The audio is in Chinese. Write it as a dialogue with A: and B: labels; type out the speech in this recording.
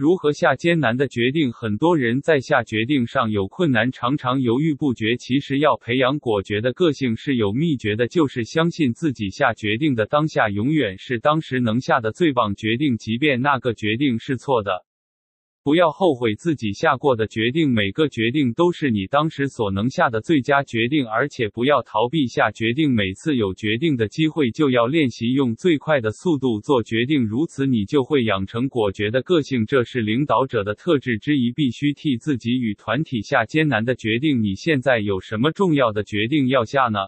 A: 如何下艰难的决定？很多人在下决定上有困难，常常犹豫不决。其实要培养果决的个性是有秘诀的，就是相信自己下决定的当下永远是当时能下的最棒决定，即便那个决定是错的。不要后悔自己下过的决定，每个决定都是你当时所能下的最佳决定，而且不要逃避下决定。每次有决定的机会，就要练习用最快的速度做决定，如此你就会养成果决的个性。这是领导者的特质之一，必须替自己与团体下艰难的决定。你现在有什么重要的决定要下呢？